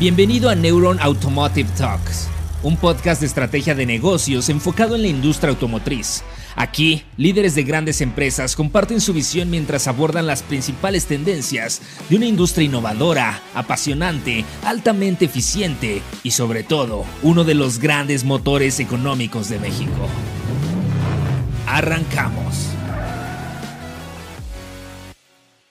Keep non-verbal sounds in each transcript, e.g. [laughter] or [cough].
Bienvenido a Neuron Automotive Talks, un podcast de estrategia de negocios enfocado en la industria automotriz. Aquí, líderes de grandes empresas comparten su visión mientras abordan las principales tendencias de una industria innovadora, apasionante, altamente eficiente y sobre todo, uno de los grandes motores económicos de México. Arrancamos.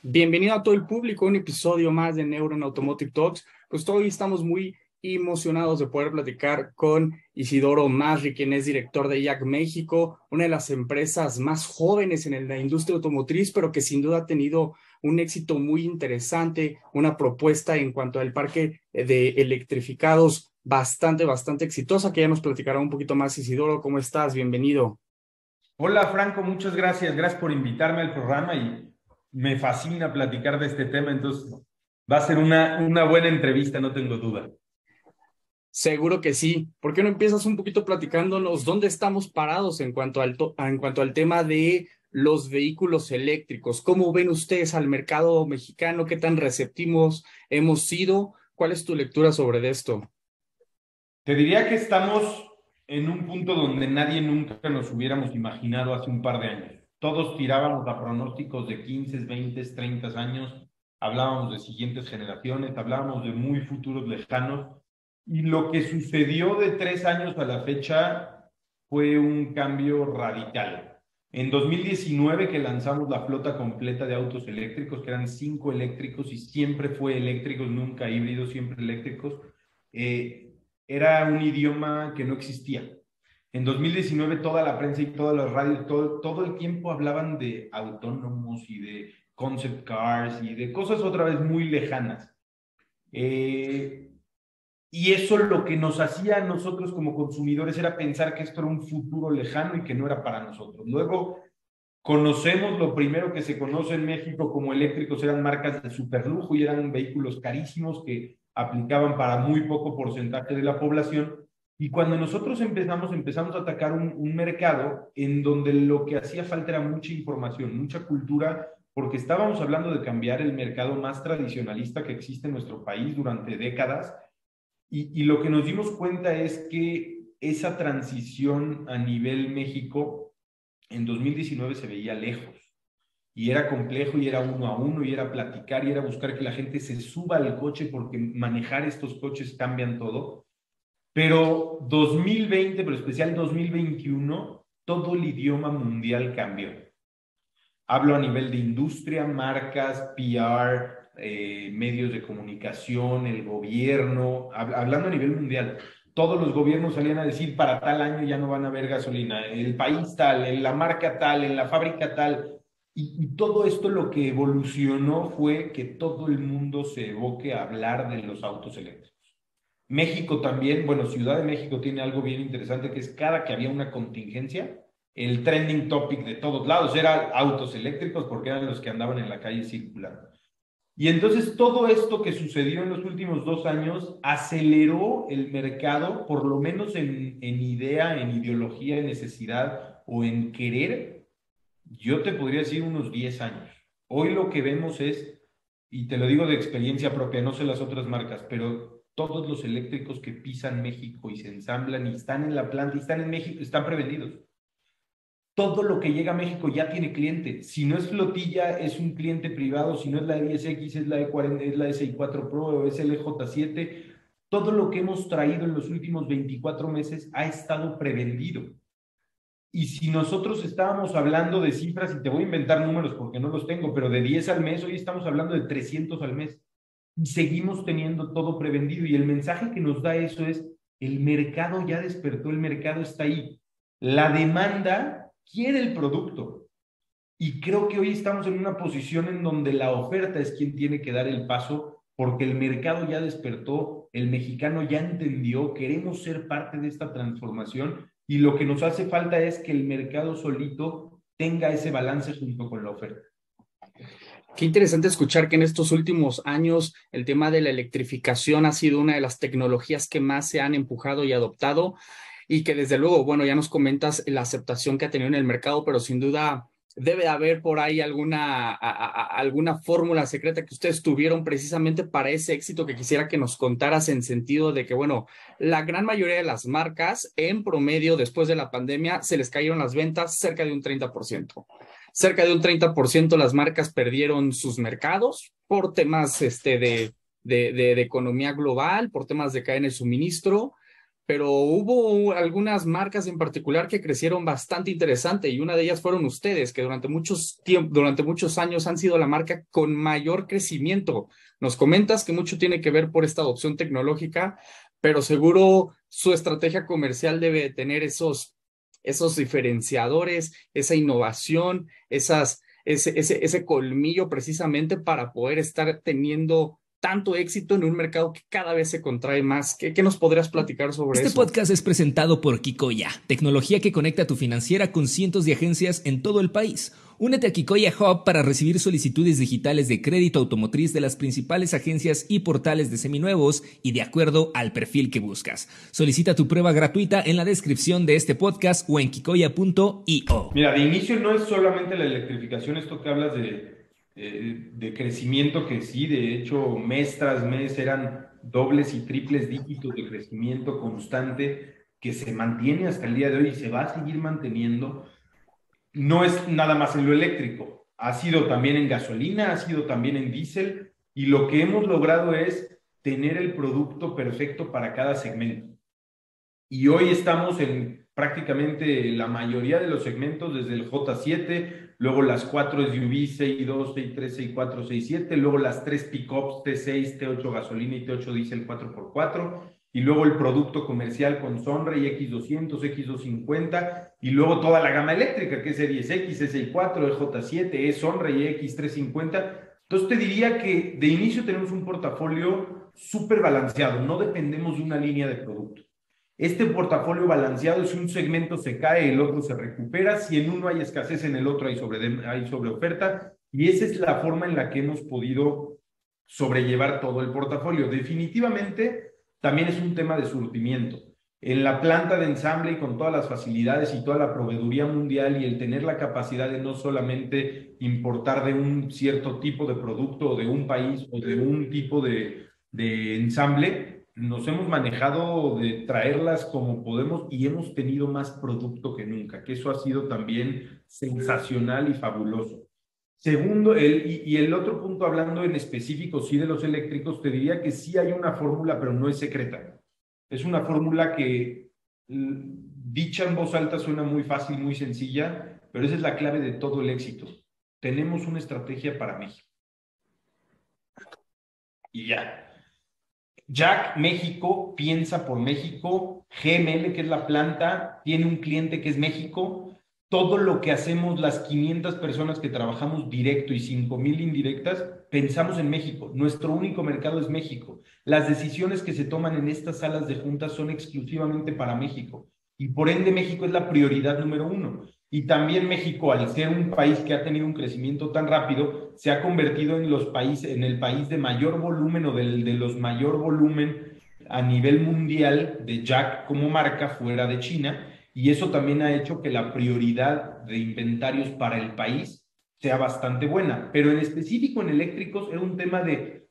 Bienvenido a todo el público a un episodio más de Neuron Automotive Talks pues hoy estamos muy emocionados de poder platicar con Isidoro Masri, quien es director de IAC México, una de las empresas más jóvenes en la industria automotriz, pero que sin duda ha tenido un éxito muy interesante, una propuesta en cuanto al parque de electrificados bastante, bastante exitosa, que ya nos platicará un poquito más. Isidoro, ¿cómo estás? Bienvenido. Hola Franco, muchas gracias. Gracias por invitarme al programa y me fascina platicar de este tema. Entonces, Va a ser una, una buena entrevista, no tengo duda. Seguro que sí. ¿Por qué no empiezas un poquito platicándonos dónde estamos parados en cuanto al, en cuanto al tema de los vehículos eléctricos? ¿Cómo ven ustedes al mercado mexicano? ¿Qué tan receptivos hemos sido? ¿Cuál es tu lectura sobre esto? Te diría que estamos en un punto donde nadie nunca nos hubiéramos imaginado hace un par de años. Todos tirábamos a pronósticos de 15, 20, 30 años hablábamos de siguientes generaciones, hablábamos de muy futuros lejanos, y lo que sucedió de tres años a la fecha fue un cambio radical. En 2019 que lanzamos la flota completa de autos eléctricos, que eran cinco eléctricos y siempre fue eléctricos, nunca híbridos, siempre eléctricos, eh, era un idioma que no existía. En 2019 toda la prensa y todas las radios, todo, todo el tiempo hablaban de autónomos y de concept cars y de cosas otra vez muy lejanas. Eh, y eso lo que nos hacía a nosotros como consumidores era pensar que esto era un futuro lejano y que no era para nosotros. Luego conocemos lo primero que se conoce en México como eléctricos eran marcas de superlujo y eran vehículos carísimos que aplicaban para muy poco porcentaje de la población. Y cuando nosotros empezamos, empezamos a atacar un, un mercado en donde lo que hacía falta era mucha información, mucha cultura porque estábamos hablando de cambiar el mercado más tradicionalista que existe en nuestro país durante décadas y, lo que nos dimos cuenta es que esa transición a nivel México en 2019 se veía lejos y era complejo y era uno a uno y era platicar y era buscar que la gente se suba al coche porque manejar estos coches cambian todo. Pero 2020, pero especial 2021, todo el idioma mundial cambió. Hablo a nivel de industria, marcas, PR, eh, medios de comunicación, el gobierno, hablando a nivel mundial. Todos los gobiernos salían a decir para tal año ya no van a haber gasolina, el país tal, en la marca tal, en la fábrica tal. Y, y todo esto lo que evolucionó fue que todo el mundo se evoque a hablar de los autos eléctricos. México también, bueno, Ciudad de México tiene algo bien interesante que es cada que había una contingencia, el trending topic de todos lados, eran autos eléctricos porque eran los que andaban en la calle circulando. Y entonces todo esto que sucedió en los últimos dos años aceleró el mercado, por lo menos en, en idea, en ideología, en necesidad o en querer, yo te podría decir unos 10 años. Hoy lo que vemos es, y te lo digo de experiencia propia, no sé las otras marcas, pero todos los eléctricos que pisan México y se ensamblan y están en la planta y están en México, están prevendidos todo lo que llega a México ya tiene cliente. Si no es flotilla, es un cliente privado. Si no es la de 10X, es la de 40, es la de 64 Pro o es el EJ7. Todo lo que hemos traído en los últimos 24 meses ha estado prevendido. Y si nosotros estábamos hablando de cifras, y te voy a inventar números porque no los tengo, pero de 10 al mes, hoy estamos hablando de 300 al mes. Y seguimos teniendo todo prevendido. Y el mensaje que nos da eso es, el mercado ya despertó, el mercado está ahí. La demanda quiere el producto. Y creo que hoy estamos en una posición en donde la oferta es quien tiene que dar el paso porque el mercado ya despertó, el mexicano ya entendió, queremos ser parte de esta transformación y lo que nos hace falta es que el mercado solito tenga ese balance junto con la oferta. Qué interesante escuchar que en estos últimos años el tema de la electrificación ha sido una de las tecnologías que más se han empujado y adoptado y que desde luego, bueno, ya nos comentas la aceptación que ha tenido en el mercado, pero sin duda debe haber por ahí alguna, alguna fórmula secreta que ustedes tuvieron precisamente para ese éxito que quisiera que nos contaras en sentido de que, bueno, la gran mayoría de las marcas en promedio después de la pandemia se les cayeron las ventas cerca de un 30%. Cerca de un 30% las marcas perdieron sus mercados por temas este, de, de, economía global, por temas de cadena de suministro pero hubo algunas marcas en particular que crecieron bastante interesante y una de ellas fueron ustedes, que durante muchos durante muchos años han sido la marca con mayor crecimiento. Nos comentas que mucho tiene que ver por esta adopción tecnológica, pero seguro su estrategia comercial debe tener esos, esos diferenciadores, esa innovación, esas, ese, ese, ese colmillo precisamente para poder estar teniendo tanto éxito en un mercado que cada vez se contrae más. ¿Qué, nos podrías platicar sobre este eso? Este podcast es presentado por Kikoya, tecnología que conecta tu financiera con cientos de agencias en todo el país. Únete a Kikoya Hub para recibir solicitudes digitales de crédito automotriz de las principales agencias y portales de seminuevos y de acuerdo al perfil que buscas. Solicita tu prueba gratuita en la descripción de este podcast o en kikoya.io. Mira, de inicio no es solamente la electrificación, esto que hablas de eh, de crecimiento que sí, de hecho, mes tras mes eran dobles y triples dígitos de crecimiento constante que se mantiene hasta el día de hoy y se va a seguir manteniendo. No es nada más en lo eléctrico, ha sido también en gasolina, ha sido también en diésel y lo que hemos logrado es tener el producto perfecto para cada segmento. Y hoy estamos en prácticamente la mayoría de los segmentos, desde el J7, luego las cuatro SUV, 6.2, 6.3, 6.4, 6.7, luego las tres pickups T6, T8 gasolina y T8 diésel 4x4, y luego el producto comercial con Sonrey X200, X250, y luego toda la gama eléctrica, que es E10X, E64, EJ7, E Sonrey X350. Entonces te diría que de inicio tenemos un portafolio súper balanceado, no dependemos de una línea de producto. Este portafolio balanceado, si un segmento se cae, el otro se recupera, si en uno hay escasez, en el otro hay sobre, hay sobre oferta, y esa es la forma en la que hemos podido sobrellevar todo el portafolio. Definitivamente, también es un tema de surtimiento. En la planta de ensamble y con todas las facilidades y toda la proveeduría mundial y el tener la capacidad de no solamente importar de un cierto tipo de producto o de un país o de un tipo de, de ensamble, nos hemos manejado de traerlas como podemos y hemos tenido más producto que nunca, que eso ha sido también sensacional y fabuloso. Segundo, el, y, el otro punto, hablando en específico, sí de los eléctricos, te diría que sí hay una fórmula, pero no es secreta. Es una fórmula que dicha en voz alta suena muy fácil, muy sencilla, pero esa es la clave de todo el éxito. Tenemos una estrategia para México. Y ya, Jack México piensa por México, GML, que es la planta, tiene un cliente que es México. Todo lo que hacemos, las 500 personas que trabajamos directo y 5000 indirectas, pensamos en México. Nuestro único mercado es México. Las decisiones que se toman en estas salas de juntas son exclusivamente para México. Y por ende, México es la prioridad número uno. Y también México, al ser un país que ha tenido un crecimiento tan rápido, se ha convertido en, los países, en el país de mayor volumen o del, de los mayor volumen a nivel mundial de Jack como marca fuera de China. Y eso también ha hecho que la prioridad de inventarios para el país sea bastante buena. Pero en específico en eléctricos era un tema de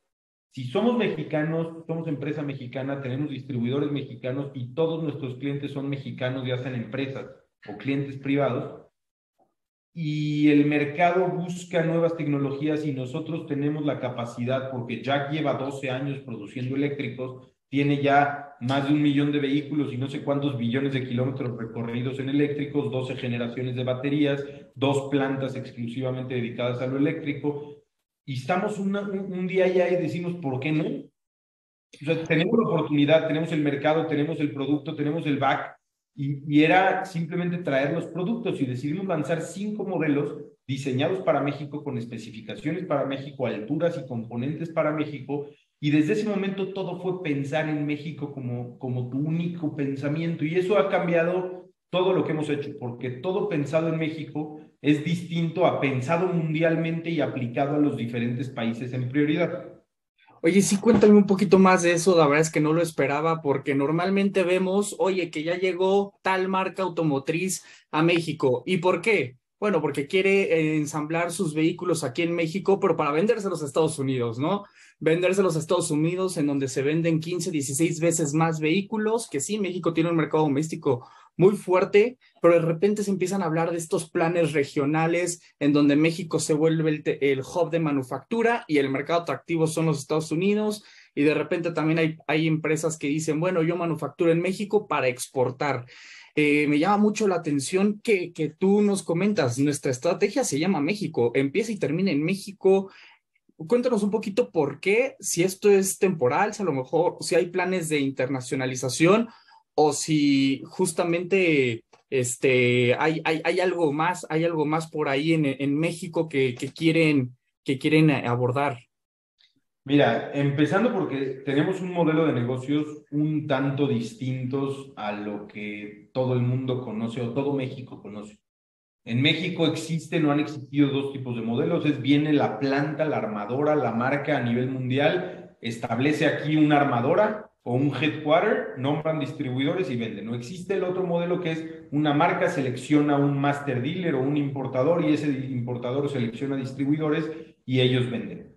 si somos mexicanos, somos empresa mexicana, tenemos distribuidores mexicanos y todos nuestros clientes son mexicanos, ya sean empresas o clientes privados, y el mercado busca nuevas tecnologías y nosotros tenemos la capacidad, porque Jack lleva 12 años produciendo eléctricos, tiene ya más de un millón de vehículos y no sé cuántos billones de kilómetros recorridos en eléctricos, 12 generaciones de baterías, dos plantas exclusivamente dedicadas a lo eléctrico, y estamos un, día ya y decimos, ¿por qué no? O sea, tenemos la oportunidad, tenemos el mercado, tenemos el producto, tenemos el back, y, era simplemente traer los productos y decidimos lanzar cinco modelos diseñados para México con especificaciones para México, alturas y componentes para México. Y desde ese momento todo fue pensar en México como, como tu único pensamiento. Y eso ha cambiado todo lo que hemos hecho, porque todo pensado en México es distinto a pensado mundialmente y aplicado a los diferentes países en prioridad. Oye, sí, cuéntame un poquito más de eso, la verdad es que no lo esperaba porque normalmente vemos, oye, que ya llegó tal marca automotriz a México. ¿Y por qué? bueno, porque quiere ensamblar sus vehículos aquí en México, pero para vendérselos a Estados Unidos, ¿no? Vendérselos a Estados Unidos, en donde se venden 15, 16 veces más vehículos, que sí, México tiene un mercado doméstico muy fuerte, pero de repente se empiezan a hablar de estos planes regionales en donde México se vuelve el, el hub de manufactura y el mercado atractivo son los Estados Unidos. Y de repente también hay, hay empresas que dicen, bueno, yo manufacturo en México para exportar. Eh, me llama mucho la atención que, que tú nos comentas, nuestra estrategia se llama México, empieza y termina en México. Cuéntanos un poquito por qué, si esto es temporal, si a lo mejor, si hay planes de internacionalización o si justamente este, hay, hay, hay algo más, hay algo más por ahí en, en México que, que, quieren, que quieren abordar. Mira, empezando porque tenemos un modelo de negocios un tanto distintos a lo que todo el mundo conoce o todo México conoce. En México existen o han existido dos tipos de modelos. Es viene la planta, la armadora, la marca a nivel mundial, establece aquí una armadora o un headquarter, nombran distribuidores y venden. No existe el otro modelo que es una marca selecciona un master dealer o un importador y ese importador selecciona distribuidores y ellos venden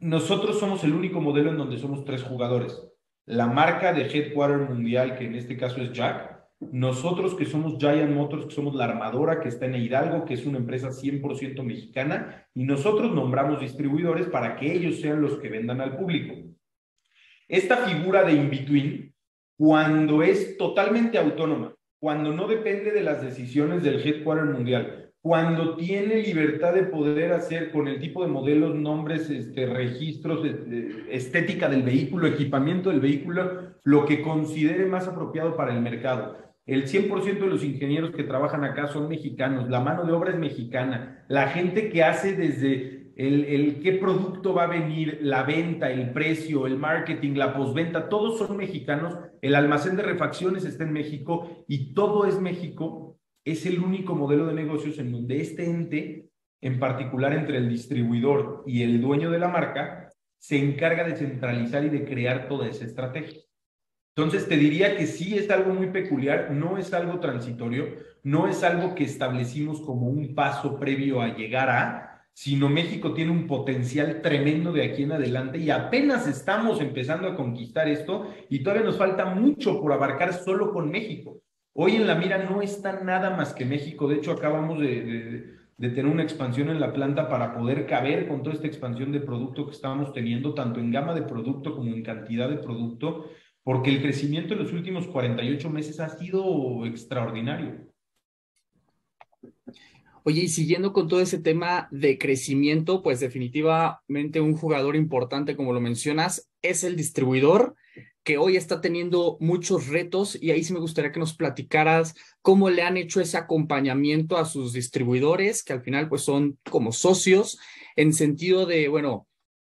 nosotros somos el único modelo en donde somos tres jugadores. La marca de headquarter mundial, que en este caso es Jack, nosotros que somos Giant Motors, que somos la armadora que está en Hidalgo, que es una empresa 100% mexicana, y nosotros nombramos distribuidores para que ellos sean los que vendan al público. Esta figura de in-between, cuando es totalmente autónoma, cuando no depende de las decisiones del headquarter mundial, cuando tiene libertad de poder hacer con el tipo de modelos, nombres, este, registros, este, estética del vehículo, equipamiento del vehículo, lo que considere más apropiado para el mercado. El 100% de los ingenieros que trabajan acá son mexicanos, la mano de obra es mexicana, la gente que hace desde el, el qué producto va a venir, la venta, el precio, el marketing, la postventa, todos son mexicanos, el almacén de refacciones está en México y todo es México es el único modelo de negocios en donde este ente, en particular entre el distribuidor y el dueño de la marca, se encarga de centralizar y de crear toda esa estrategia. Entonces, te diría que sí es algo muy peculiar, no es algo transitorio, no es algo que establecimos como un paso previo a llegar a, sino México tiene un potencial tremendo de aquí en adelante y apenas estamos empezando a conquistar esto y todavía nos falta mucho por abarcar solo con México. Hoy en la mira no está nada más que México. De hecho, acabamos de, tener una expansión en la planta para poder caber con toda esta expansión de producto que estamos teniendo, tanto en gama de producto como en cantidad de producto, porque el crecimiento en los últimos 48 meses ha sido extraordinario. Oye, y siguiendo con todo ese tema de crecimiento, pues definitivamente un jugador importante, como lo mencionas, es el distribuidor que hoy está teniendo muchos retos y ahí sí me gustaría que nos platicaras cómo le han hecho ese acompañamiento a sus distribuidores, que al final pues son como socios, en sentido de, bueno,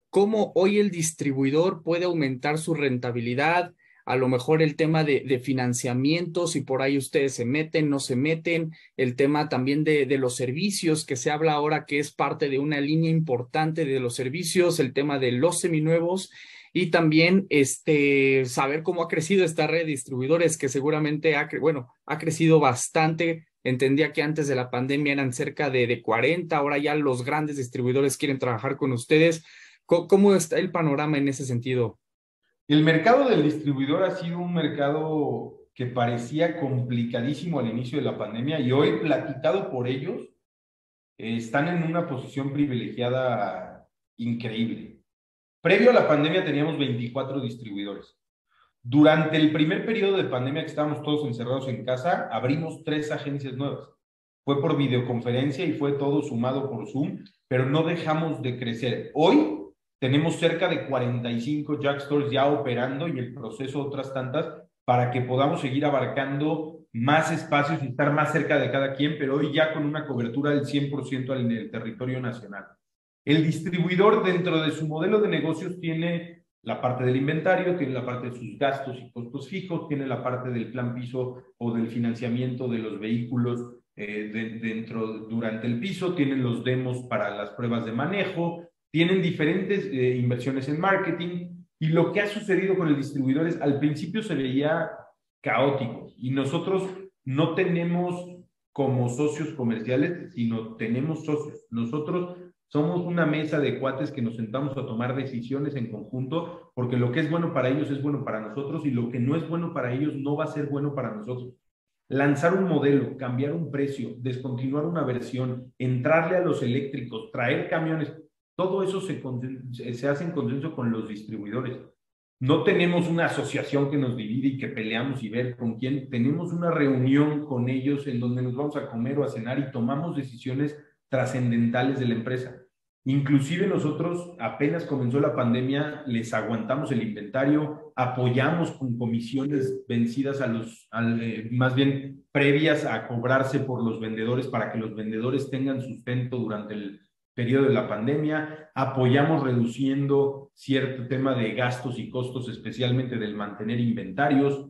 cómo hoy el distribuidor puede aumentar su rentabilidad, a lo mejor el tema de, de financiamiento, si por ahí ustedes se meten, no se meten, el tema también de, de, los servicios, que se habla ahora que es parte de una línea importante de los servicios, el tema de los seminuevos y también este, saber cómo ha crecido esta red de distribuidores que seguramente ha, bueno, ha crecido bastante. Entendía que antes de la pandemia eran cerca de, de 40, ahora ya los grandes distribuidores quieren trabajar con ustedes. ¿Cómo, ¿Cómo está el panorama en ese sentido? El mercado del distribuidor ha sido un mercado que parecía complicadísimo al inicio de la pandemia y hoy, platicado por ellos, están en una posición privilegiada increíble. Previo a la pandemia teníamos 24 distribuidores. Durante el primer periodo de pandemia que estábamos todos encerrados en casa, abrimos tres agencias nuevas. Fue por videoconferencia y fue todo sumado por Zoom, pero no dejamos de crecer. Hoy tenemos cerca de 45 Jack Stores ya operando y el proceso otras tantas para que podamos seguir abarcando más espacios y estar más cerca de cada quien, pero hoy ya con una cobertura del 100% en el territorio nacional. El distribuidor dentro de su modelo de negocios tiene la parte del inventario, tiene la parte de sus gastos y costos fijos, tiene la parte del plan piso o del financiamiento de los vehículos eh, dentro durante el piso, tienen los demos para las pruebas de manejo, tienen diferentes eh, inversiones en marketing y lo que ha sucedido con el distribuidor es al principio se veía caótico y nosotros no tenemos como socios comerciales, sino tenemos socios. Nosotros somos una mesa de cuates que nos sentamos a tomar decisiones en conjunto, porque lo que es bueno para ellos es bueno para nosotros y lo que no es bueno para ellos no va a ser bueno para nosotros. Lanzar un modelo, cambiar un precio, descontinuar una versión, entrarle a los eléctricos, traer camiones, todo eso se, se hace en consenso con los distribuidores. No tenemos una asociación que nos divide y que peleamos y ver con quién. Tenemos una reunión con ellos en donde nos vamos a comer o a cenar y tomamos decisiones trascendentales de la empresa. Inclusive nosotros, apenas comenzó la pandemia, les aguantamos el inventario, apoyamos con comisiones vencidas a los, eh, más bien previas a cobrarse por los vendedores para que los vendedores tengan sustento durante el periodo de la pandemia, apoyamos reduciendo cierto tema de gastos y costos, especialmente del mantener inventarios,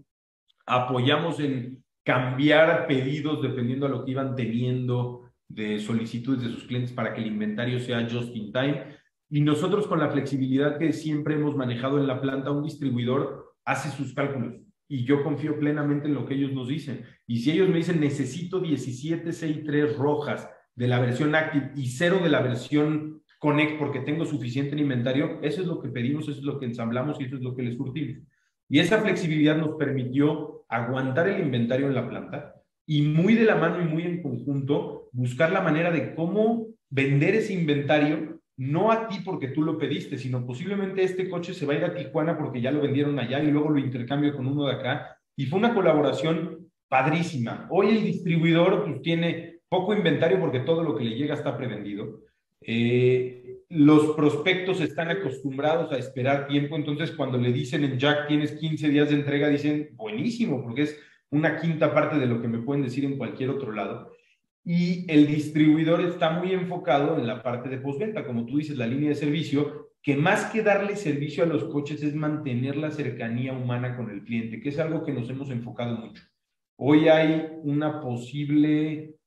apoyamos en cambiar pedidos dependiendo a lo que iban teniendo de solicitudes de sus clientes para que el inventario sea just in time. Y nosotros con la flexibilidad que siempre hemos manejado en la planta, un distribuidor hace sus cálculos y yo confío plenamente en lo que ellos nos dicen. Y si ellos me dicen, necesito 17 6.3 rojas de la versión Active y cero de la versión Connect porque tengo suficiente en inventario, eso es lo que pedimos, eso es lo que ensamblamos y eso es lo que les surtimos. Y esa flexibilidad nos permitió aguantar el inventario en la planta, y muy de la mano y muy en conjunto buscar la manera de cómo vender ese inventario, no a ti porque tú lo pediste, sino posiblemente este coche se va a ir a Tijuana porque ya lo vendieron allá y luego lo intercambio con uno de acá. Y fue una colaboración padrísima. Hoy el distribuidor pues, tiene poco inventario porque todo lo que le llega está prevendido. Eh, los prospectos están acostumbrados a esperar tiempo, entonces cuando le dicen en Jack tienes 15 días de entrega, dicen buenísimo, porque es una quinta parte de lo que me pueden decir en cualquier otro lado. Y el distribuidor está muy enfocado en la parte de postventa, como tú dices, la línea de servicio, que más que darle servicio a los coches es mantener la cercanía humana con el cliente, que es algo que nos hemos enfocado mucho. Hoy hay una posible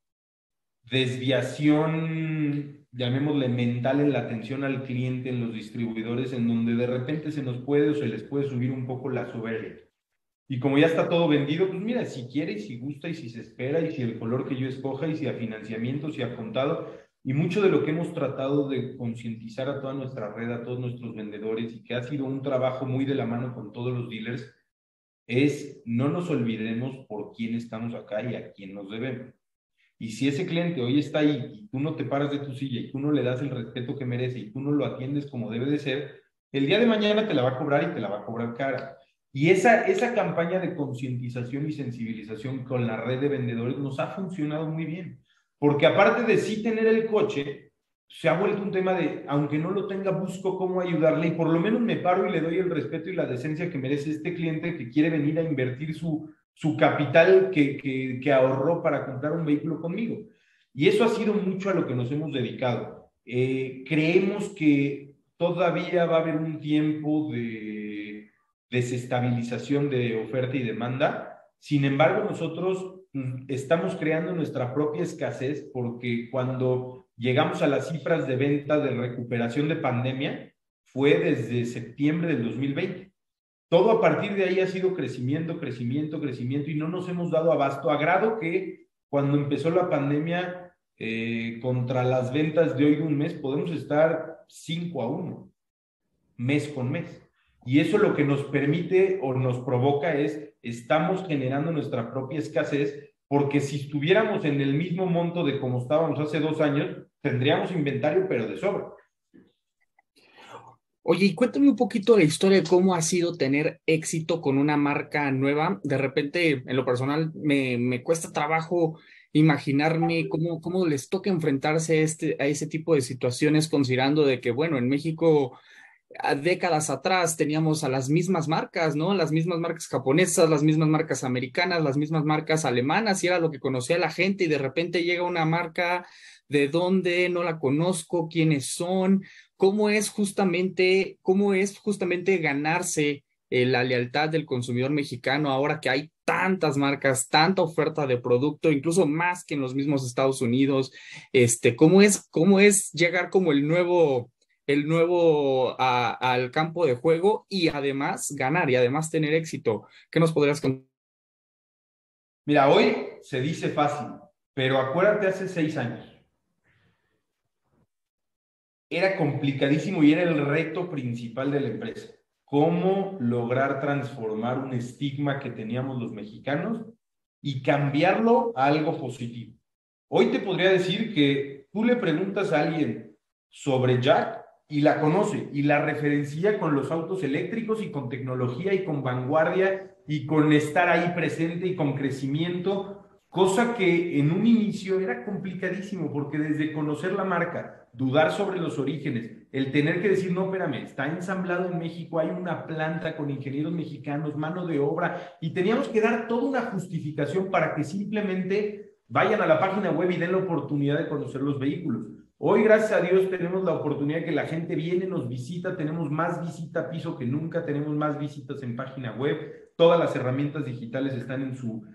desviación, llamémosle mental, en la atención al cliente en los distribuidores, en donde de repente se nos puede o se les puede subir un poco la soberbia. Y como ya está todo vendido, pues mira, si quiere y si gusta y si se espera y si el color que yo escoja y si a financiamiento, si ha contado. Y mucho de lo que hemos tratado de concientizar a toda nuestra red, a todos nuestros vendedores y que ha sido un trabajo muy de la mano con todos los dealers, es no nos olvidemos por quién estamos acá y a quién nos debemos. Y si ese cliente hoy está ahí y tú no te paras de tu silla y tú no le das el respeto que merece y tú no lo atiendes como debe de ser, el día de mañana te la va a cobrar y te la va a cobrar cara. Y esa, esa campaña de concientización y sensibilización con la red de vendedores nos ha funcionado muy bien, porque aparte de sí tener el coche, se ha vuelto un tema de, aunque no lo tenga, busco cómo ayudarle y por lo menos me paro y le doy el respeto y la decencia que merece este cliente que quiere venir a invertir su, su capital que, que, ahorró para comprar un vehículo conmigo. Y eso ha sido mucho a lo que nos hemos dedicado. Eh, creemos que todavía va a haber un tiempo de desestabilización de oferta y demanda. Sin embargo, nosotros mm, estamos creando nuestra propia escasez porque cuando llegamos a las cifras de venta de recuperación de pandemia fue desde septiembre del 2020. Todo a partir de ahí ha sido crecimiento, crecimiento, crecimiento y no nos hemos dado abasto a grado que cuando empezó la pandemia eh, contra las ventas de hoy de un mes podemos estar 5 a 1, mes con mes. Y eso lo que nos permite o nos provoca es, estamos generando nuestra propia escasez, porque si estuviéramos en el mismo monto de como estábamos hace dos años, tendríamos inventario, pero de sobra. Oye, y cuéntame un poquito la historia de cómo ha sido tener éxito con una marca nueva. De repente, en lo personal, me, me cuesta trabajo imaginarme cómo, cómo les toca enfrentarse a, este, a ese tipo de situaciones, considerando de que, bueno, en México décadas atrás teníamos a las mismas marcas, ¿no? Las mismas marcas japonesas, las mismas marcas americanas, las mismas marcas alemanas, y era lo que conocía la gente, y de repente llega una marca de dónde, no la conozco, quiénes son, cómo es justamente, cómo es justamente ganarse eh, la lealtad del consumidor mexicano ahora que hay tantas marcas, tanta oferta de producto, incluso más que en los mismos Estados Unidos, este, cómo es, cómo es llegar como el nuevo el nuevo al campo de juego y además ganar y además tener éxito. ¿Qué nos podrías contar? Mira, hoy se dice fácil, Pero acuérdate hace seis años. Era complicadísimo y era el reto principal de la empresa. ¿Cómo lograr transformar un estigma que teníamos los mexicanos y cambiarlo a algo positivo? Hoy te podría decir que tú le preguntas a alguien sobre Jack y la conoce y la referencia con los autos eléctricos y con tecnología y con vanguardia y con estar ahí presente y con crecimiento, cosa que en un inicio era complicadísimo porque desde conocer la marca, dudar sobre los orígenes, el tener que decir, no, espérame, está ensamblado en México, hay una planta con ingenieros mexicanos, mano de obra, y teníamos que dar toda una justificación para que simplemente Vayan a la página web y den la oportunidad de conocer los vehículos. Hoy, gracias a Dios, tenemos la oportunidad que la gente viene, nos visita, tenemos más visita piso que nunca, tenemos más visitas en página web, todas las herramientas digitales están en su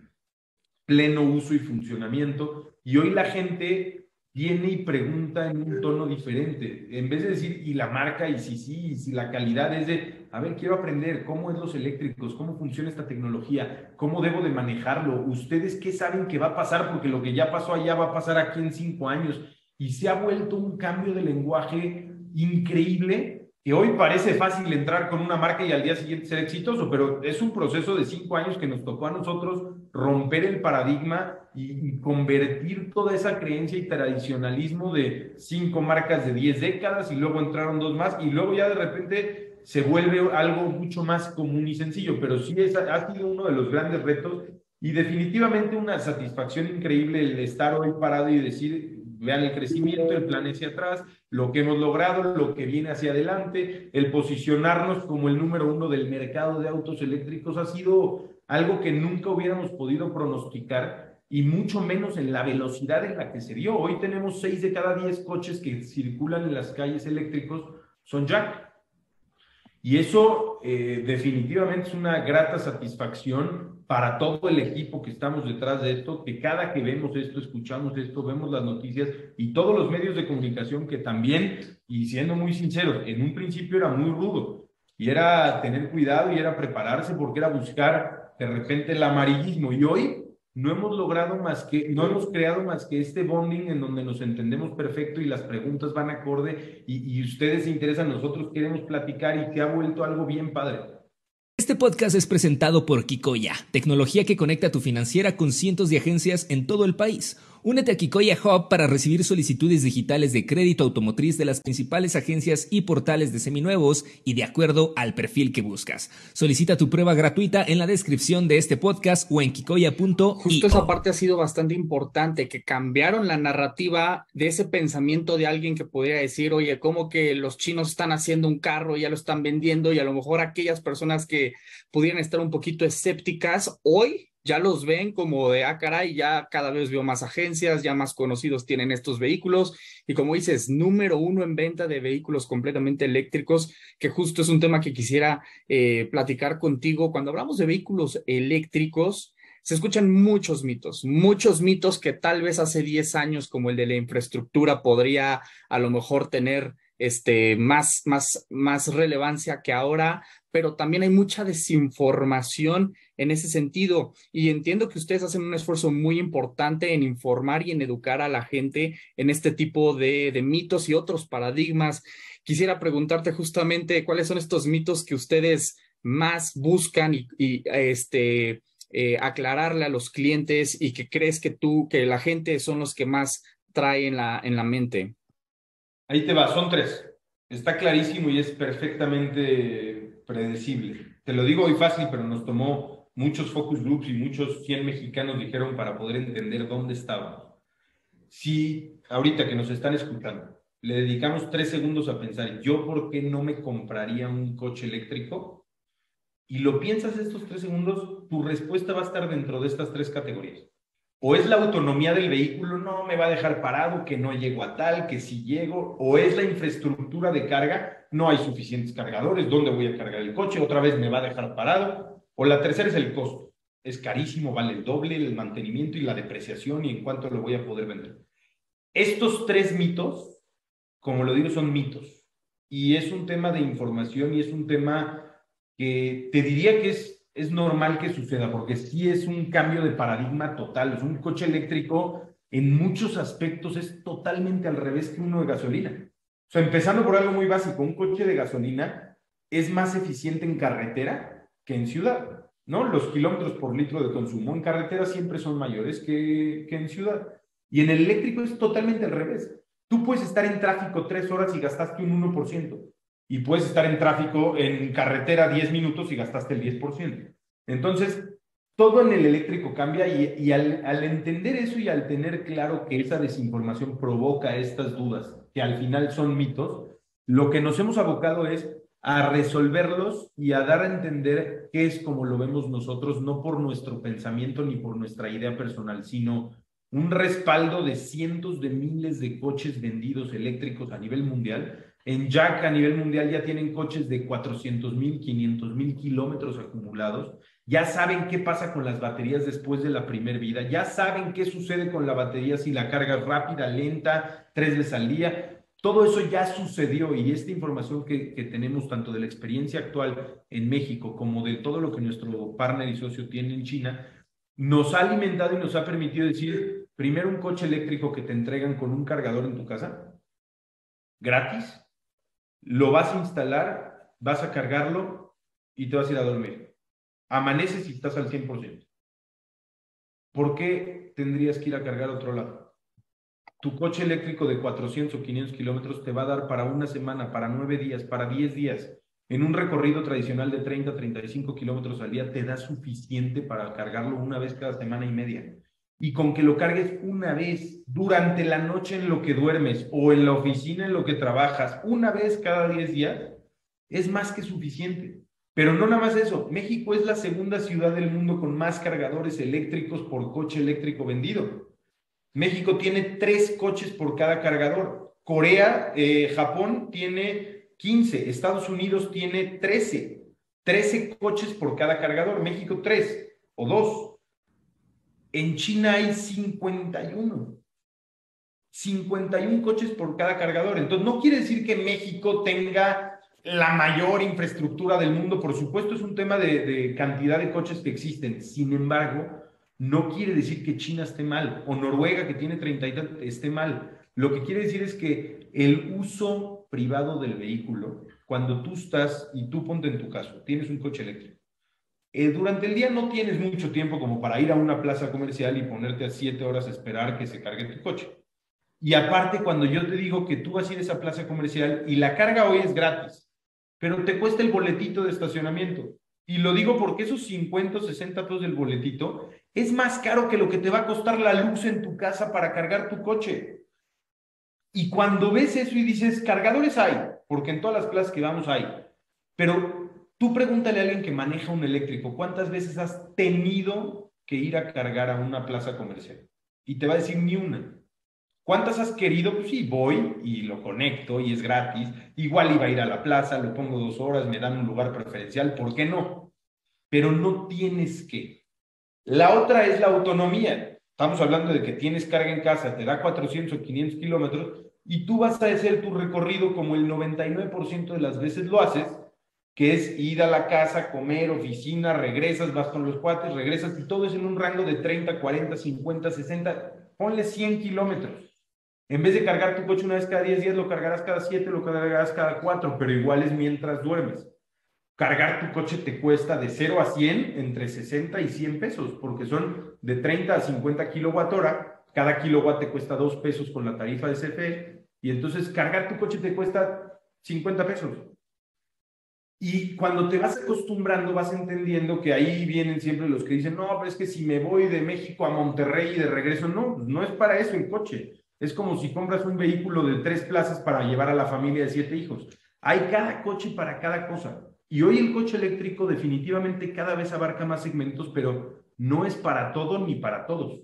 pleno uso y funcionamiento. Y hoy la gente viene y pregunta en un tono diferente. En vez de decir, y la marca, y si sí, y si la calidad es de, a ver, quiero aprender cómo es los eléctricos, cómo funciona esta tecnología, cómo debo de manejarlo. ¿Ustedes qué saben que va a pasar? Porque lo que ya pasó allá va a pasar aquí en cinco años. Y se ha vuelto un cambio de lenguaje increíble que hoy parece fácil entrar con una marca y al día siguiente ser exitoso, pero es un proceso de cinco años que nos tocó a nosotros romper el paradigma y, convertir toda esa creencia y tradicionalismo de cinco marcas de diez décadas y luego entraron dos más y luego ya de repente se vuelve algo mucho más común y sencillo, pero sí es, ha sido uno de los grandes retos y definitivamente una satisfacción increíble el estar hoy parado y decir, vean el crecimiento, el plan hacia atrás, lo que hemos logrado, lo que viene hacia adelante, el posicionarnos como el número uno del mercado de autos eléctricos ha sido algo que nunca hubiéramos podido pronosticar y mucho menos en la velocidad en la que se dio. Hoy tenemos seis de cada diez coches que circulan en las calles eléctricos son Jack. Y eso eh, definitivamente es una grata satisfacción para todo el equipo que estamos detrás de esto, que cada que vemos esto, escuchamos esto, vemos las noticias y todos los medios de comunicación que también, y siendo muy sinceros, en un principio era muy rudo y era tener cuidado y era prepararse porque era buscar de repente el amarillismo. Y hoy no hemos logrado más que, no hemos creado más que este bonding en donde nos entendemos perfecto y las preguntas van acorde y, ustedes se interesan, nosotros queremos platicar y que ha vuelto algo bien padre. Este podcast es presentado por Kikoya, tecnología que conecta tu financiera con cientos de agencias en todo el país. Únete a Kikoya Hub para recibir solicitudes digitales de crédito automotriz de las principales agencias y portales de seminuevos y de acuerdo al perfil que buscas. Solicita tu prueba gratuita en la descripción de este podcast o en kikoya.io. Justo esa parte ha sido bastante importante, que cambiaron la narrativa de ese pensamiento de alguien que podría decir, oye, ¿cómo que los chinos están haciendo un carro y ya lo están vendiendo? Y a lo mejor aquellas personas que pudieran estar un poquito escépticas, hoy ya los ven como de, ah, caray, ya cada vez veo más agencias, ya más conocidos tienen estos vehículos. Y como dices, número uno en venta de vehículos completamente eléctricos, que justo es un tema que quisiera eh, platicar contigo. Cuando hablamos de vehículos eléctricos, se escuchan muchos mitos, muchos mitos que tal vez hace 10 años, como el de la infraestructura, podría a lo mejor tener este, más, más, más relevancia que ahora, pero también hay mucha desinformación en ese sentido. Y entiendo que ustedes hacen un esfuerzo muy importante en informar y en educar a la gente en este tipo de, mitos y otros paradigmas. Quisiera preguntarte justamente cuáles son estos mitos que ustedes más buscan y, este, eh, aclararle a los clientes y que crees que tú, que la gente son los que más trae en la, en la mente. Ahí te va, son tres. Está clarísimo y es perfectamente predecible. Te lo digo hoy fácil, pero nos tomó muchos focus groups y muchos 100 mexicanos dijeron para poder entender dónde estábamos. Si ahorita que nos están escuchando, le dedicamos tres segundos a pensar, ¿yo por qué no me compraría un coche eléctrico? Y lo piensas estos tres segundos, tu respuesta va a estar dentro de estas tres categorías. O es la autonomía del vehículo, no me va a dejar parado, que no llego a tal, que si llego, o es la infraestructura de carga, no hay suficientes cargadores, ¿dónde voy a cargar el coche? Otra vez me va a dejar parado. O la tercera es el costo, es carísimo, vale el doble el mantenimiento y la depreciación y en cuánto lo voy a poder vender. Estos tres mitos, como lo digo, son mitos. Y es un tema de información y es un tema que te diría que es es normal que suceda, porque sí es un cambio de paradigma total. Es un coche eléctrico en muchos aspectos es totalmente al revés que uno de gasolina. O sea, empezando por algo muy básico, un coche de gasolina es más eficiente en carretera que en ciudad, ¿no? Los kilómetros por litro de consumo en carretera siempre son mayores que, que en ciudad. Y en el eléctrico es totalmente al revés. Tú puedes estar en tráfico tres horas y gastaste un 1%, y puedes estar en tráfico en carretera 10 minutos y gastaste el 10%. Entonces, todo en el eléctrico cambia y, al, entender eso y al tener claro que esa desinformación provoca estas dudas, que al final son mitos, lo que nos hemos abocado es a resolverlos y a dar a entender qué es como lo vemos nosotros, no por nuestro pensamiento ni por nuestra idea personal, sino un respaldo de cientos de miles de coches vendidos eléctricos a nivel mundial. En Jack a nivel mundial ya tienen coches de 400 mil, 500 mil kilómetros acumulados. Ya saben qué pasa con las baterías después de la primera vida, ya saben qué sucede con la batería si la carga es rápida, lenta, tres veces al día. Todo eso ya sucedió y esta información que, que, tenemos tanto de la experiencia actual en México como de todo lo que nuestro partner y socio tiene en China, nos ha alimentado y nos ha permitido decir, primero un coche eléctrico que te entregan con un cargador en tu casa, gratis, lo vas a instalar, vas a cargarlo y te vas a ir a dormir amaneces y estás al 100%. ¿Por qué tendrías que ir a cargar a otro lado? Tu coche eléctrico de 400 o 500 kilómetros te va a dar para una semana, para nueve días, para 10 días. En un recorrido tradicional de 30 a 35 kilómetros al día te da suficiente para cargarlo una vez cada semana y media. Y con que lo cargues una vez durante la noche en lo que duermes o en la oficina en lo que trabajas, una vez cada 10 días, es más que suficiente. Pero no nada más eso, México es la segunda ciudad del mundo con más cargadores eléctricos por coche eléctrico vendido. México tiene tres coches por cada cargador. Corea, eh, Japón tiene 15, Estados Unidos tiene 13. 13 coches por cada cargador, México 3 o 2. En China hay 51. 51 coches por cada cargador. Entonces, no quiere decir que México tenga la mayor infraestructura del mundo, por supuesto, es un tema de, cantidad de coches que existen. Sin embargo, no quiere decir que China esté mal o Noruega, que tiene 30 y esté mal. Lo que quiere decir es que el uso privado del vehículo, cuando tú estás, y tú ponte en tu caso, tienes un coche eléctrico, eh, durante el día no tienes mucho tiempo como para ir a una plaza comercial y ponerte a siete horas a esperar que se cargue tu coche. Y aparte, cuando yo te digo que tú vas a ir a esa plaza comercial y la carga hoy es gratis, pero te cuesta el boletito de estacionamiento. Y lo digo porque esos 50 o 60 pesos del boletito es más caro que lo que te va a costar la luz en tu casa para cargar tu coche. Y cuando ves eso y dices, cargadores hay, porque en todas las plazas que vamos hay, pero tú pregúntale a alguien que maneja un eléctrico, ¿cuántas veces has tenido que ir a cargar a una plaza comercial? Y te va a decir ni una. ¿Cuántas has querido? Pues sí, voy y lo conecto y es gratis. Igual iba a ir a la plaza, lo pongo dos horas, me dan un lugar preferencial, ¿por qué no? Pero no tienes que. La otra es la autonomía. Estamos hablando de que tienes carga en casa, te da 400 o 500 kilómetros y tú vas a hacer tu recorrido como el 99% de las veces lo haces, que es ir a la casa, comer, oficina, regresas, vas con los cuates, regresas y todo es en un rango de 30, 40, 50, 60, ponle 100 kilómetros. En vez de cargar tu coche una vez cada 10 días, lo cargarás cada 7, lo cargarás cada 4, pero igual es mientras duermes. Cargar tu coche te cuesta de 0 a 100 entre 60 y 100 pesos, porque son de 30 a 50 kilowatt hora. Cada kilowatt te cuesta 2 pesos con la tarifa de CFE. Y entonces cargar tu coche te cuesta 50 pesos. Y cuando te vas acostumbrando, vas entendiendo que ahí vienen siempre los que dicen, no, pero es que si me voy de México a Monterrey y de regreso, no, no es para eso el coche. Es como si compras un vehículo de tres plazas para llevar a la familia de siete hijos. Hay cada coche para cada cosa. Y hoy el coche eléctrico definitivamente cada vez abarca más segmentos, pero no es para todo ni para todos.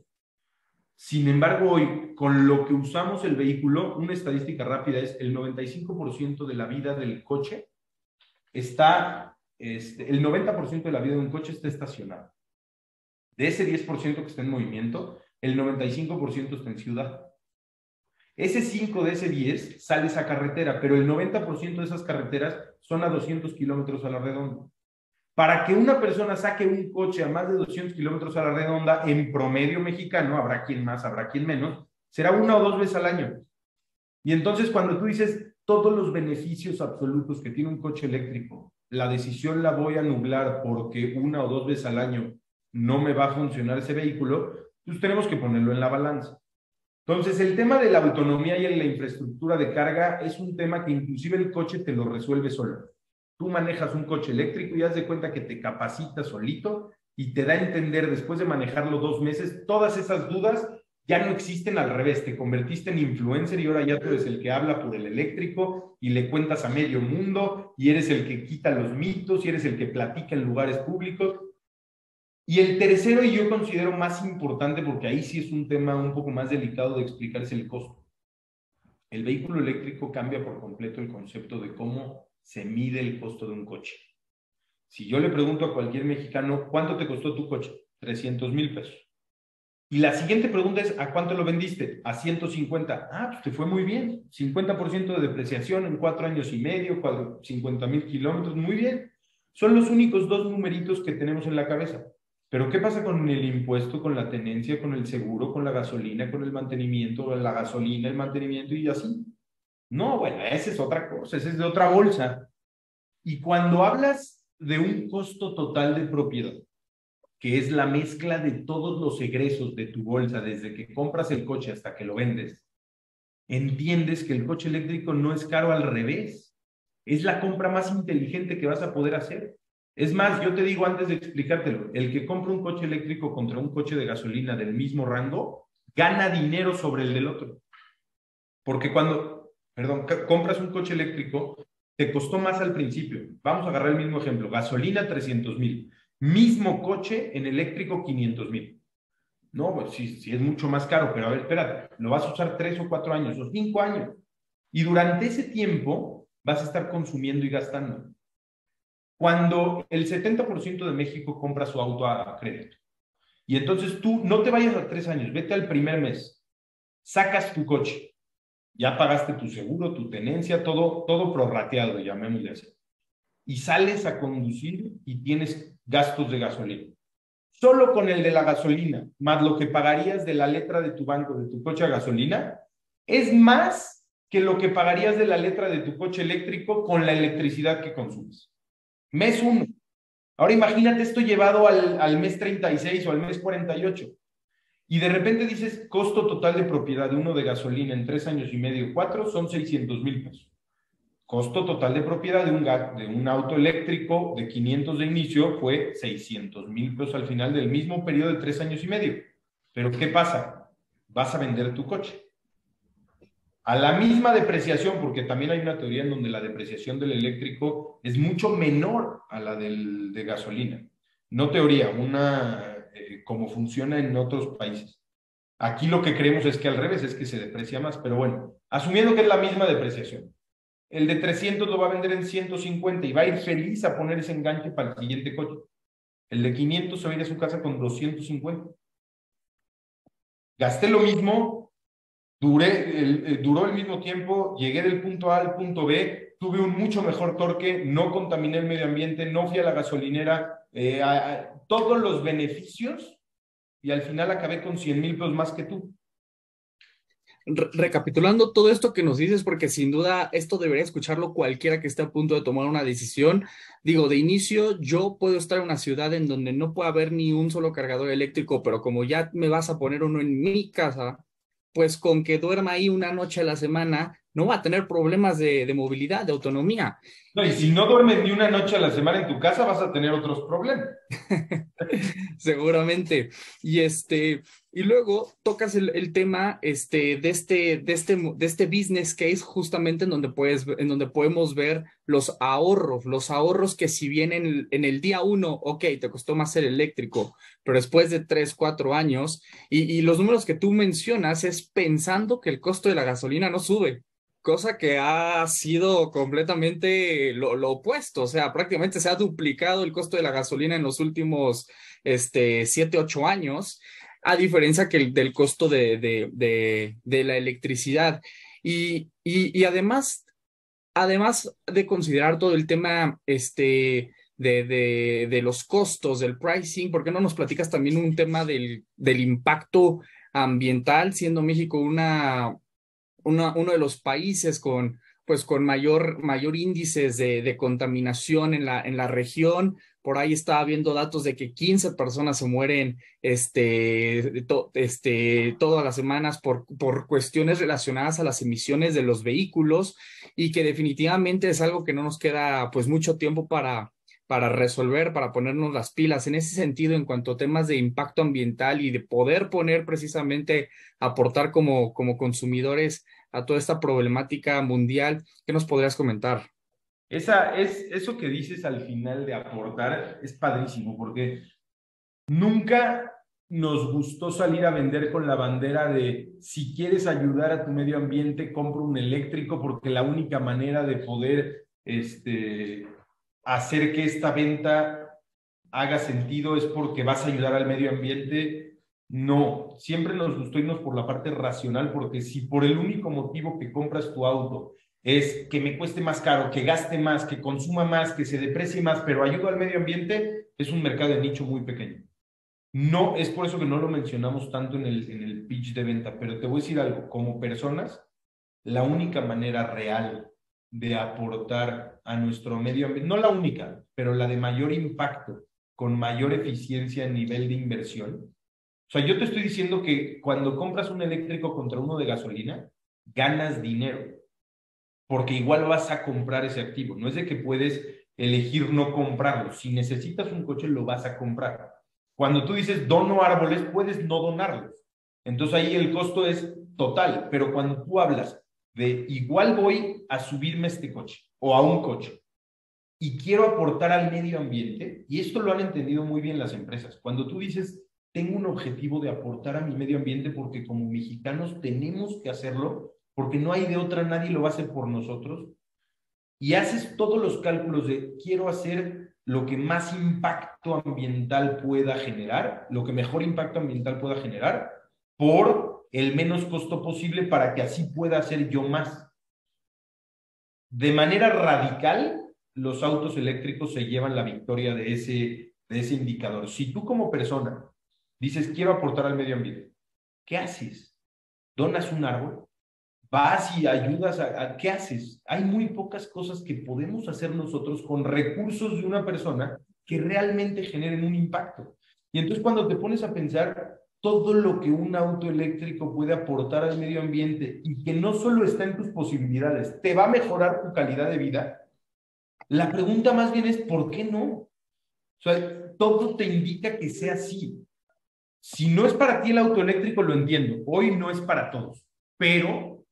Sin embargo, hoy, con lo que usamos el vehículo, una estadística rápida es el 95% de la vida del coche está, este, el 90% de la vida de un coche está estacionado. De ese 10% que está en movimiento, el 95% está en ciudad. Ese 5 de ese 10 sale esa carretera, pero el 90% de esas carreteras son a 200 kilómetros a la redonda. Para que una persona saque un coche a más de 200 kilómetros a la redonda, en promedio mexicano, habrá quien más, habrá quien menos, será una o dos veces al año. Y entonces cuando tú dices todos los beneficios absolutos que tiene un coche eléctrico, la decisión la voy a nublar porque una o dos veces al año no me va a funcionar ese vehículo, pues tenemos que ponerlo en la balanza. Entonces, el tema de la autonomía y la infraestructura de carga es un tema que inclusive el coche te lo resuelve solo. Tú manejas un coche eléctrico y haz de cuenta que te capacitas solito y te da a entender después de manejarlo dos meses, todas esas dudas ya no existen al revés, te convertiste en influencer y ahora ya tú eres el que habla por el eléctrico y le cuentas a medio mundo y eres el que quita los mitos y eres el que platica en lugares públicos. Y el tercero, y yo considero más importante, porque ahí sí es un tema un poco más delicado de explicar, es el costo. El vehículo eléctrico cambia por completo el concepto de cómo se mide el costo de un coche. Si yo le pregunto a cualquier mexicano, ¿cuánto te costó tu coche? 300 mil pesos. Y la siguiente pregunta es, ¿a cuánto lo vendiste? A 150. Ah, pues te fue muy bien. 50% de depreciación en cuatro años y medio, 50 mil kilómetros, muy bien. Son los únicos dos numeritos que tenemos en la cabeza. Pero ¿qué pasa con el impuesto, con la tenencia, con el seguro, con la gasolina, con el mantenimiento, la gasolina, el mantenimiento y así? No, bueno, esa es otra cosa, esa es de otra bolsa. Y cuando hablas de un costo total de propiedad, que es la mezcla de todos los egresos de tu bolsa, desde que compras el coche hasta que lo vendes, entiendes que el coche eléctrico no es caro al revés. Es la compra más inteligente que vas a poder hacer. Es más, yo te digo antes de explicártelo, el que compra un coche eléctrico contra un coche de gasolina del mismo rango, gana dinero sobre el del otro. Porque cuando, perdón, compras un coche eléctrico, te costó más al principio. Vamos a agarrar el mismo ejemplo, gasolina 300 mil Mismo coche en eléctrico 500 mil. No, pues sí, sí es mucho más caro, pero a ver, espérate, lo vas a usar tres o cuatro años o cinco años. Y durante ese tiempo vas a estar consumiendo y gastando. Cuando el 70% de México compra su auto a crédito, y entonces tú no te vayas a tres años, vete al primer mes, sacas tu coche, ya pagaste tu seguro, tu tenencia, todo, todo prorrateado, llamémosle así, y sales a conducir y tienes gastos de gasolina. Solo con el de la gasolina, más lo que pagarías de la letra de tu banco, de tu coche a gasolina, es más que lo que pagarías de la letra de tu coche eléctrico con la electricidad que consumes. Mes uno. Ahora imagínate esto llevado al, al mes 36 o al mes 48. Y de repente dices, costo total de propiedad de uno de gasolina en tres años y medio, cuatro, son 600 mil pesos. Costo total de propiedad de un, de un auto eléctrico de 500 de inicio fue 600 mil pesos al final del mismo periodo de tres años y medio. Pero ¿qué pasa? Vas a vender tu coche. A la misma depreciación, porque también hay una teoría en donde la depreciación del eléctrico es mucho menor a la del, de gasolina. No teoría, una eh, como funciona en otros países. Aquí lo que creemos es que al revés, es que se deprecia más, pero bueno, asumiendo que es la misma depreciación. El de 300 lo va a vender en 150 y va a ir feliz a poner ese enganche para el siguiente coche. El de 500 se va a ir a su casa con 250. Gasté lo mismo, duré, el, eh, duró el mismo tiempo, llegué del punto A al punto B, tuve un mucho mejor torque, no contaminé el medio ambiente, no fui a la gasolinera, eh, todos los beneficios y al final acabé con 100 mil pesos más que tú recapitulando todo esto que nos dices, porque sin duda esto debería escucharlo cualquiera que esté a punto de tomar una decisión. Digo, de inicio, yo puedo estar en una ciudad en donde no puede haber ni un solo cargador eléctrico, pero como ya me vas a poner uno en mi casa, pues con que duerma ahí una noche a la semana, no va a tener problemas de movilidad, de autonomía. No, y si no duermes ni una noche a la semana en tu casa, vas a tener otros problemas. [laughs] Seguramente. Y este, y luego tocas el, tema este, de, este, de, este, de este business case justamente en donde, puedes, en donde podemos ver los ahorros, los ahorros que si bien en, en el día uno, ok, te costó más el eléctrico, pero después de tres, cuatro años, y, y los números que tú mencionas es pensando que el costo de la gasolina no sube cosa que ha sido completamente lo, opuesto, o sea, prácticamente se ha duplicado el costo de la gasolina en los últimos este, siete, ocho años, a diferencia que el, del costo de, de, de, la electricidad. Y, y, además, además de considerar todo el tema este, de, los costos, del pricing, ¿por qué no nos platicas también un tema del, del impacto ambiental, siendo México una, uno de los países con, pues, con mayor, mayor índices de, de contaminación en la, en la región? Por ahí estaba viendo datos de que 15 personas se mueren este, este, todas las semanas por, por cuestiones relacionadas a las emisiones de los vehículos y que definitivamente es algo que no nos queda pues mucho tiempo para, para resolver, para ponernos las pilas. En ese sentido, en cuanto a temas de impacto ambiental y de poder poner precisamente, aportar como, como consumidores a toda esta problemática mundial, ¿qué nos podrías comentar? Esa, es, eso que dices al final de aportar es padrísimo, porque nunca nos gustó salir a vender con la bandera de si quieres ayudar a tu medio ambiente, compra un eléctrico, porque la única manera de poder este, hacer que esta venta haga sentido es porque vas a ayudar al medio ambiente. No, siempre nos gustó irnos por la parte racional, porque si por el único motivo que compras tu auto es que me cueste más caro, que gaste más, que consuma más, que se deprecie más, pero ayuda al medio ambiente, es un mercado de nicho muy pequeño. No, es por eso que no lo mencionamos tanto en el, en el pitch de venta, pero te voy a decir algo, como personas, la única manera real de aportar a nuestro medio ambiente, no la única, pero la de mayor impacto, con mayor eficiencia a nivel de inversión. O sea, yo te estoy diciendo que cuando compras un eléctrico contra uno de gasolina, ganas dinero porque igual vas a comprar ese activo. No es de que puedes elegir no comprarlo. Si necesitas un coche, lo vas a comprar. Cuando tú dices dono árboles, puedes no donarlos. Entonces ahí el costo es total. Pero cuando tú hablas de igual voy a subirme este coche o a un coche y quiero aportar al medio ambiente, y esto lo han entendido muy bien las empresas, cuando tú dices, tengo un objetivo de aportar a mi medio ambiente porque como mexicanos tenemos que hacerlo, porque no hay de otra, nadie lo va a hacer por nosotros, y haces todos los cálculos de quiero hacer lo que más impacto ambiental pueda generar, lo que mejor impacto ambiental pueda generar, por el menos costo posible para que así pueda hacer yo más. De manera radical, los autos eléctricos se llevan la victoria de ese, de ese indicador. Si tú como persona dices, quiero aportar al medio ambiente, ¿qué haces? ¿Donas un árbol? vas y ayudas a, ¿qué haces? Hay muy pocas cosas que podemos hacer nosotros con recursos de una persona que realmente generen un impacto. Y entonces cuando te pones a pensar todo lo que un auto eléctrico puede aportar al medio ambiente y que no solo está en tus posibilidades, te va a mejorar tu calidad de vida, la pregunta más bien es, ¿por qué no? O sea, todo te indica que sea así. Si no es para ti el auto eléctrico, lo entiendo. Hoy no es para todos. Pero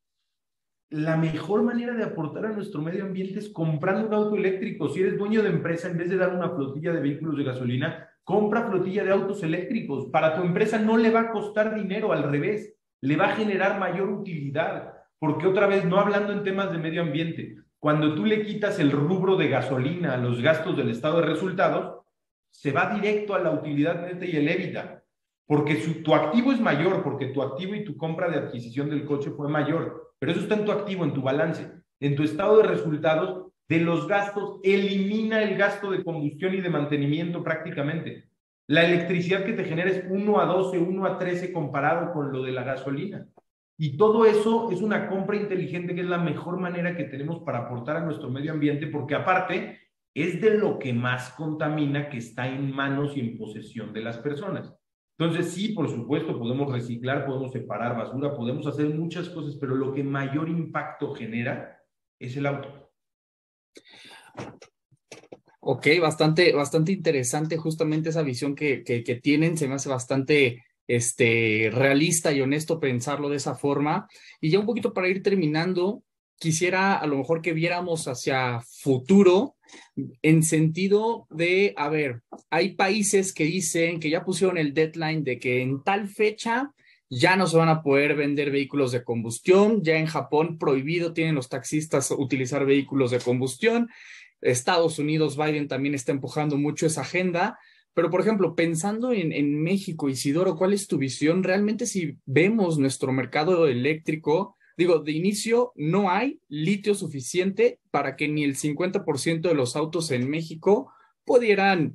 la mejor manera de aportar a nuestro medio ambiente es comprando un auto eléctrico. Si eres dueño de empresa, en vez de dar una flotilla de vehículos de gasolina, compra flotilla de autos eléctricos. Para tu empresa no le va a costar dinero, al revés, le va a generar mayor utilidad. Porque otra vez, no hablando en temas de medio ambiente, cuando tú le quitas el rubro de gasolina a los gastos del estado de resultados, se va directo a la utilidad neta y el EBITDA. Porque tu activo es mayor, porque tu activo y tu compra de adquisición del coche fue mayor pero eso está en tu activo, en tu balance, en tu estado de resultados de los gastos, elimina el gasto de combustión y de mantenimiento prácticamente. La electricidad que te genera es 1 a 12, 1 a 13 comparado con lo de la gasolina. Y todo eso es una compra inteligente que es la mejor manera que tenemos para aportar a nuestro medio ambiente, porque aparte es de lo que más contamina que está en manos y en posesión de las personas. Entonces, sí, por supuesto, podemos reciclar, podemos separar basura, podemos hacer muchas cosas, pero lo que mayor impacto genera es el auto. Ok, bastante, bastante interesante justamente esa visión que, que, que, tienen, se me hace bastante este, realista y honesto pensarlo de esa forma. Y ya un poquito para ir terminando, quisiera a lo mejor que viéramos hacia futuro en sentido de, a ver, hay países que dicen que ya pusieron el deadline de que en tal fecha ya no se van a poder vender vehículos de combustión, ya en Japón prohibido tienen los taxistas utilizar vehículos de combustión, Estados Unidos, Biden también está empujando mucho esa agenda, pero por ejemplo, pensando en, en México, Isidoro, ¿cuál es tu visión? Realmente si vemos nuestro mercado eléctrico, Digo, de inicio no hay litio suficiente para que ni el 50% de los autos en México pudieran,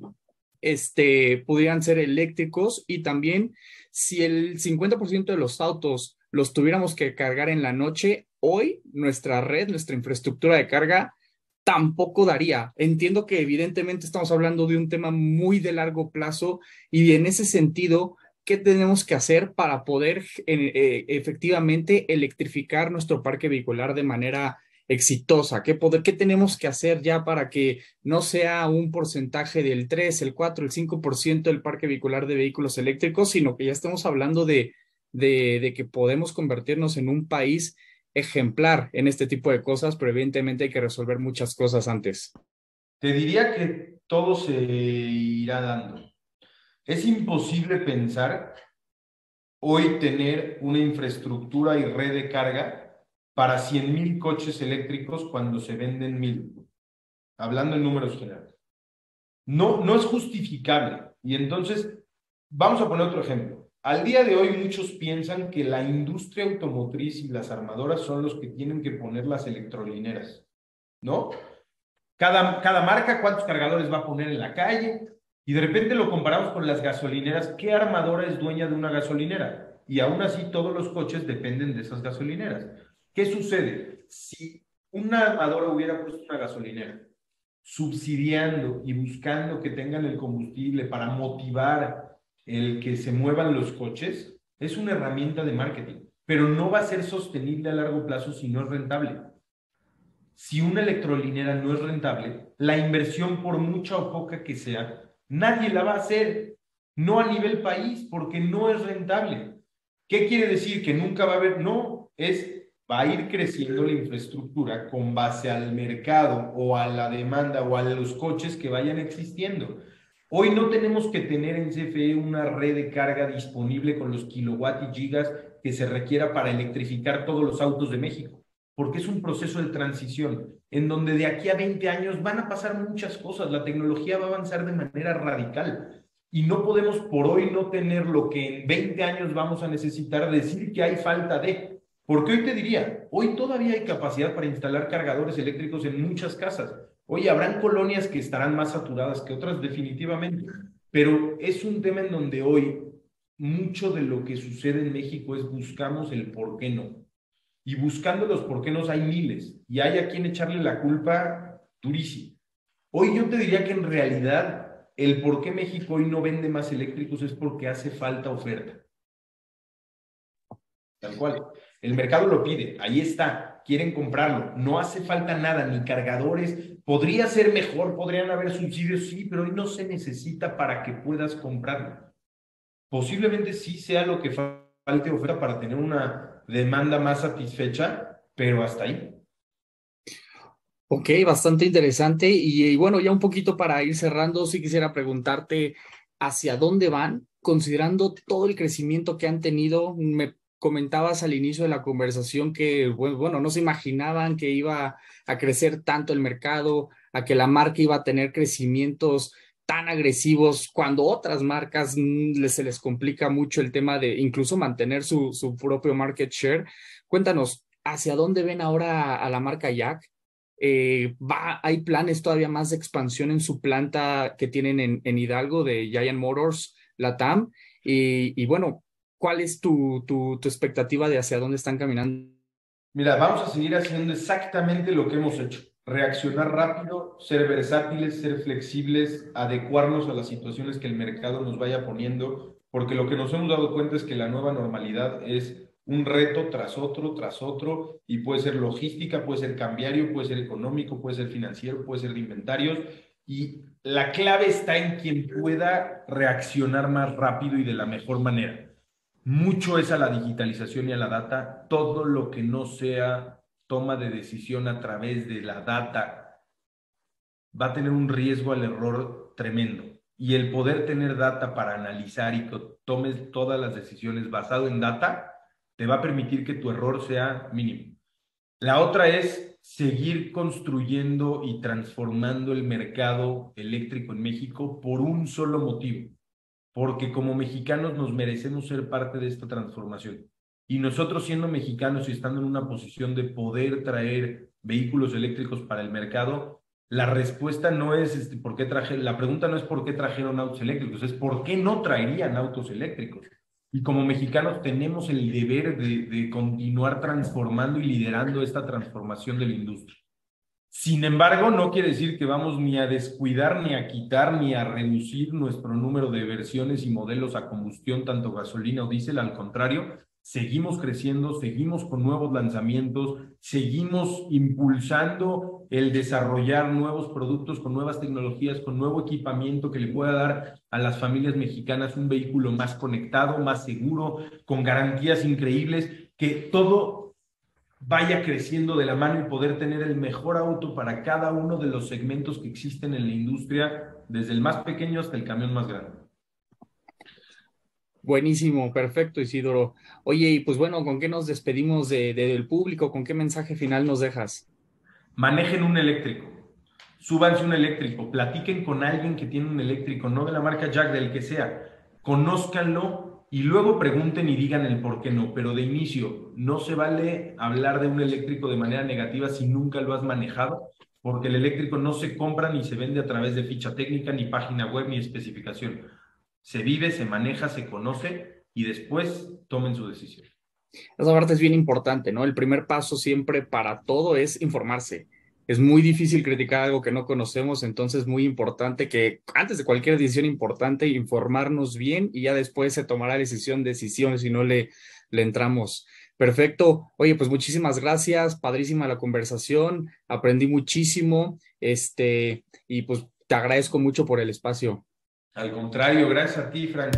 este, pudieran ser eléctricos. Y también si el 50% de los autos los tuviéramos que cargar en la noche, hoy nuestra red, nuestra infraestructura de carga tampoco daría. Entiendo que evidentemente estamos hablando de un tema muy de largo plazo y en ese sentido, ¿qué tenemos que hacer para poder eh, efectivamente electrificar nuestro parque vehicular de manera exitosa? ¿Qué, poder, ¿Qué tenemos que hacer ya para que no sea un porcentaje del 3, el 4, el 5% del parque vehicular de vehículos eléctricos, sino que ya estamos hablando de, de, de que podemos convertirnos en un país ejemplar en este tipo de cosas, pero evidentemente hay que resolver muchas cosas antes. Te diría que todo se irá dando. Es imposible pensar hoy tener una infraestructura y red de carga para 100 mil coches eléctricos cuando se venden mil, hablando en números generales. No, no es justificable. Y entonces, vamos a poner otro ejemplo. Al día de hoy muchos piensan que la industria automotriz y las armadoras son los que tienen que poner las electrolineras, ¿no? Cada, cada marca, cuántos cargadores va a poner en la calle, y de repente lo comparamos con las gasolineras. ¿Qué armadora es dueña de una gasolinera? Y aún así todos los coches dependen de esas gasolineras. ¿Qué sucede? Si una armadora hubiera puesto una gasolinera subsidiando y buscando que tengan el combustible para motivar el que se muevan los coches es una herramienta de marketing, pero no va a ser sostenible a largo plazo si no es rentable. Si una electrolinera no es rentable, la inversión, por mucha o poca que sea, nadie la va a hacer, no a nivel país, porque no es rentable. ¿Qué quiere decir? Que nunca va a haber, no, es va a ir creciendo la infraestructura con base al mercado o a la demanda o a los coches que vayan existiendo. Hoy no tenemos que tener en CFE una red de carga disponible con los kilowatt y gigas que se requiera para electrificar todos los autos de México, porque es un proceso de transición en donde de aquí a 20 años van a pasar muchas cosas, la tecnología va a avanzar de manera radical y no podemos por hoy no tener lo que en 20 años vamos a necesitar decir que hay falta de, porque hoy te diría, hoy todavía hay capacidad para instalar cargadores eléctricos en muchas casas, Oye, habrán colonias que estarán más saturadas que otras, definitivamente, pero es un tema en donde hoy mucho de lo que sucede en México es buscamos el por qué no. Y buscando los por qué no hay miles y hay a quien echarle la culpa durísima. Hoy yo te diría que en realidad el por qué México hoy no vende más eléctricos es porque hace falta oferta. Tal cual. El mercado lo pide, ahí está, quieren comprarlo, no hace falta nada, ni cargadores, podría ser mejor, podrían haber subsidios, sí, pero hoy no se necesita para que puedas comprarlo. Posiblemente sí sea lo que falte oferta para tener una demanda más satisfecha, pero hasta ahí. Ok, bastante interesante. Y, bueno, ya un poquito para ir cerrando, sí quisiera preguntarte hacia dónde van, considerando todo el crecimiento que han tenido. Me comentabas al inicio de la conversación que, bueno, no se imaginaban que iba a crecer tanto el mercado, a que la marca iba a tener crecimientos tan agresivos cuando otras marcas mm, se les complica mucho el tema de incluso mantener su, su propio market share. Cuéntanos, ¿hacia dónde ven ahora a la marca Jack? Eh, va, ¿Hay planes todavía más de expansión en su planta que tienen en, en Hidalgo de Giant Motors, Latam? Y, y bueno, ¿cuál es tu, tu, tu expectativa de hacia dónde están caminando? Mira, vamos a seguir haciendo exactamente lo que hemos hecho. Reaccionar rápido, ser versátiles, ser flexibles, adecuarnos a las situaciones que el mercado nos vaya poniendo, porque lo que nos hemos dado cuenta es que la nueva normalidad es un reto tras otro, tras otro, y puede ser logística, puede ser cambiario, puede ser económico, puede ser financiero, puede ser de inventarios, y la clave está en quien pueda reaccionar más rápido y de la mejor manera mucho es a la digitalización y a la data. Todo lo que no sea toma de decisión a través de la data va a tener un riesgo al error tremendo. Y el poder tener data para analizar y que tomes todas las decisiones basado en data, te va a permitir que tu error sea mínimo. La otra es seguir construyendo y transformando el mercado eléctrico en México por un solo motivo porque como mexicanos nos merecemos ser parte de esta transformación. Y nosotros siendo mexicanos y estando en una posición de poder traer vehículos eléctricos para el mercado, la respuesta no es este, por qué traje, la pregunta no es por qué trajeron autos eléctricos, es por qué no traerían autos eléctricos. Y como mexicanos tenemos el deber de, de continuar transformando y liderando esta transformación de la industria. Sin embargo, no quiere decir que vamos ni a descuidar, ni a quitar, ni a reducir nuestro número de versiones y modelos a combustión, tanto gasolina o diésel. Al contrario, seguimos creciendo, seguimos con nuevos lanzamientos, seguimos impulsando el desarrollar nuevos productos con nuevas tecnologías, con nuevo equipamiento que le pueda dar a las familias mexicanas un vehículo más conectado, más seguro, con garantías increíbles, que todo vaya creciendo de la mano y poder tener el mejor auto para cada uno de los segmentos que existen en la industria, desde el más pequeño hasta el camión más grande. Buenísimo, perfecto, Isidoro. Oye, y pues bueno, ¿con qué nos despedimos de, del público? ¿Con qué mensaje final nos dejas? Manejen un eléctrico, súbanse un eléctrico, platiquen con alguien que tiene un eléctrico, no de la marca Jack, del que sea, conózcanlo y luego pregunten y digan el por qué no, pero de inicio, no se vale hablar de un eléctrico de manera negativa si nunca lo has manejado, porque el eléctrico no se compra ni se vende a través de ficha técnica, ni página web, ni especificación se vive, se maneja, se conoce y después tomen su decisión. Esa parte es bien importante, ¿no? El primer paso siempre para todo es informarse. Es muy difícil criticar algo que no conocemos, entonces es muy importante que antes de cualquier decisión importante informarnos bien y ya después se tomará decisión, decisión si no le, le entramos. Perfecto. Oye, pues muchísimas gracias. Padrísima la conversación. Aprendí muchísimo. Este, y pues te agradezco mucho por el espacio. Al contrario, gracias a ti, Frank.